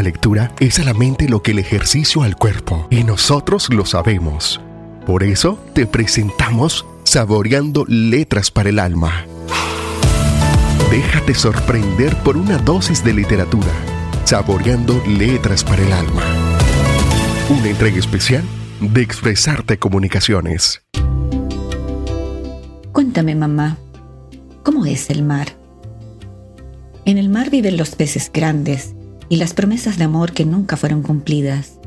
la lectura es a la mente lo que el ejercicio al cuerpo, y nosotros lo sabemos. Por eso te presentamos Saboreando Letras para el Alma. Déjate sorprender por una dosis de literatura. Saboreando Letras para el Alma. Una entrega especial de Expresarte Comunicaciones. Cuéntame, mamá, ¿cómo es el mar? En el mar viven los peces grandes y las promesas de amor que nunca fueron cumplidas.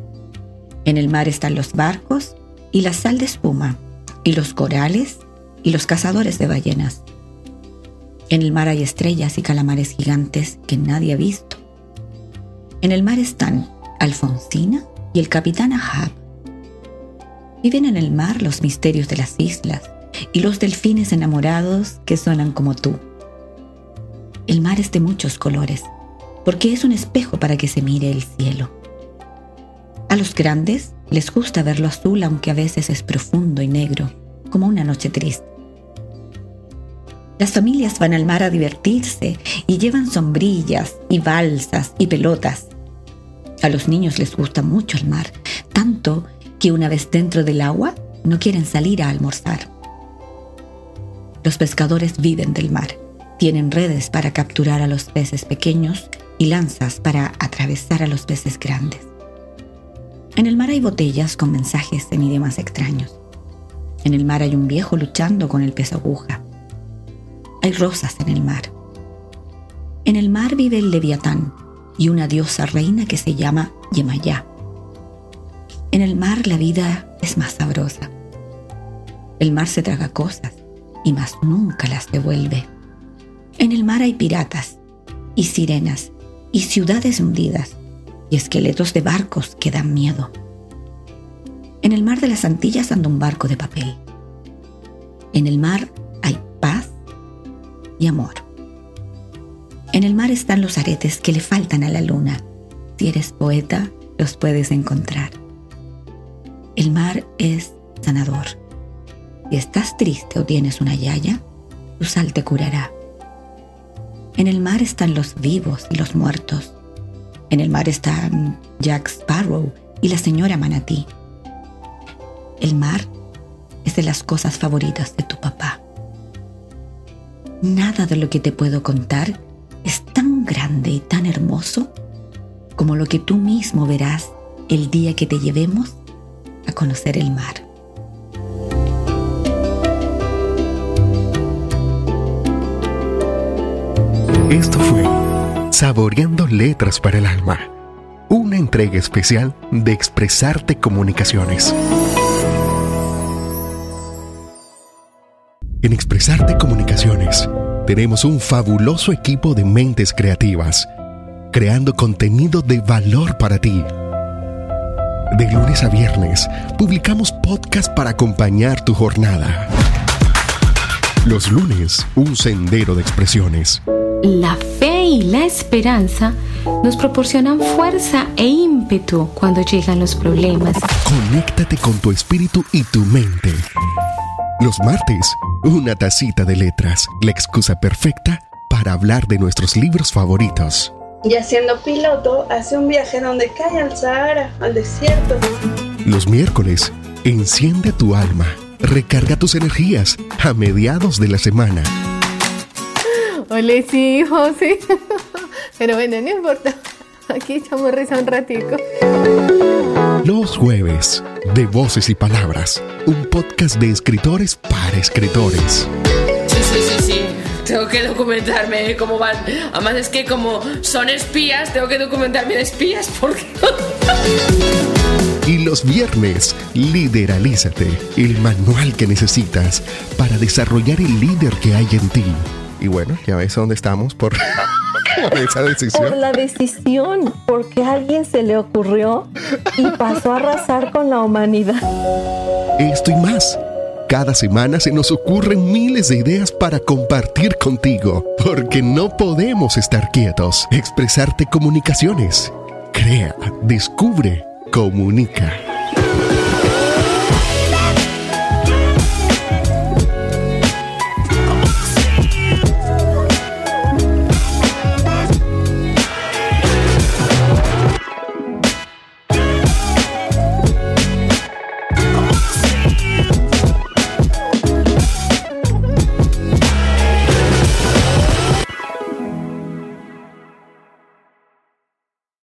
En el mar están los barcos y la sal de espuma, y los corales y los cazadores de ballenas. En el mar hay estrellas y calamares gigantes que nadie ha visto. En el mar están Alfonsina y el capitán Ahab. Viven en el mar los misterios de las islas y los delfines enamorados que suenan como tú. El mar es de muchos colores, porque es un espejo para que se mire el cielo. A los grandes les gusta verlo azul aunque a veces es profundo y negro, como una noche triste. Las familias van al mar a divertirse y llevan sombrillas y balsas y pelotas. A los niños les gusta mucho el mar, tanto que una vez dentro del agua no quieren salir a almorzar. Los pescadores viven del mar, tienen redes para capturar a los peces pequeños y lanzas para atravesar a los peces grandes. En el mar hay botellas con mensajes en idiomas extraños. En el mar hay un viejo luchando con el pez aguja. Hay rosas en el mar. En el mar vive el leviatán y una diosa reina que se llama Yemayá. En el mar la vida es más sabrosa. El mar se traga cosas y más nunca las devuelve. En el mar hay piratas y sirenas y ciudades hundidas y esqueletos de barcos que dan miedo. En el mar de las Antillas anda un barco de papel. En el mar hay paz y amor. En el mar están los aretes que le faltan a la luna. Si eres poeta, los puedes encontrar. El mar es sanador. Si estás triste o tienes una yaya, tu sal te curará. En el mar están los vivos y los muertos. En el mar están Jack Sparrow y la señora Manatí. El mar es de las cosas favoritas de tu papá. Nada de lo que te puedo contar es tan grande y tan hermoso como lo que tú mismo verás el día que te llevemos a conocer el mar. Esto fue Saboreando Letras para el Alma, una entrega especial de Expresarte Comunicaciones. En Expresarte Comunicaciones tenemos un fabuloso equipo de mentes creativas, creando contenido de valor para ti. De lunes a viernes publicamos podcast para acompañar tu jornada. Los lunes, un sendero de expresiones la fe y la esperanza nos proporcionan fuerza e ímpetu cuando llegan los problemas. Conéctate con tu espíritu y tu mente. Los martes, una tacita de letras, la excusa perfecta para hablar de nuestros libros favoritos. Y siendo piloto, hace un viaje donde cae al Sahara, al desierto. Los miércoles, enciende tu alma, recarga tus energías a mediados de la semana Hola, sí, hijo, sí. Pero bueno, no importa. Aquí echamos risa un ratico. Los jueves, de Voces y Palabras, un podcast de escritores para escritores. Sí, sí, sí, sí. Tengo que documentarme cómo van. Además es que como son espías, tengo que documentarme de espías porque... Y los viernes, Lideralízate, el manual que necesitas para desarrollar el líder que hay en ti. Y bueno, ya ves dónde estamos por esa decisión. Por la decisión, porque a alguien se le ocurrió y pasó a arrasar con la humanidad. Esto y más. Cada semana se nos ocurren miles de ideas para compartir contigo, porque no podemos estar quietos. Expresarte comunicaciones. Crea, descubre, comunica.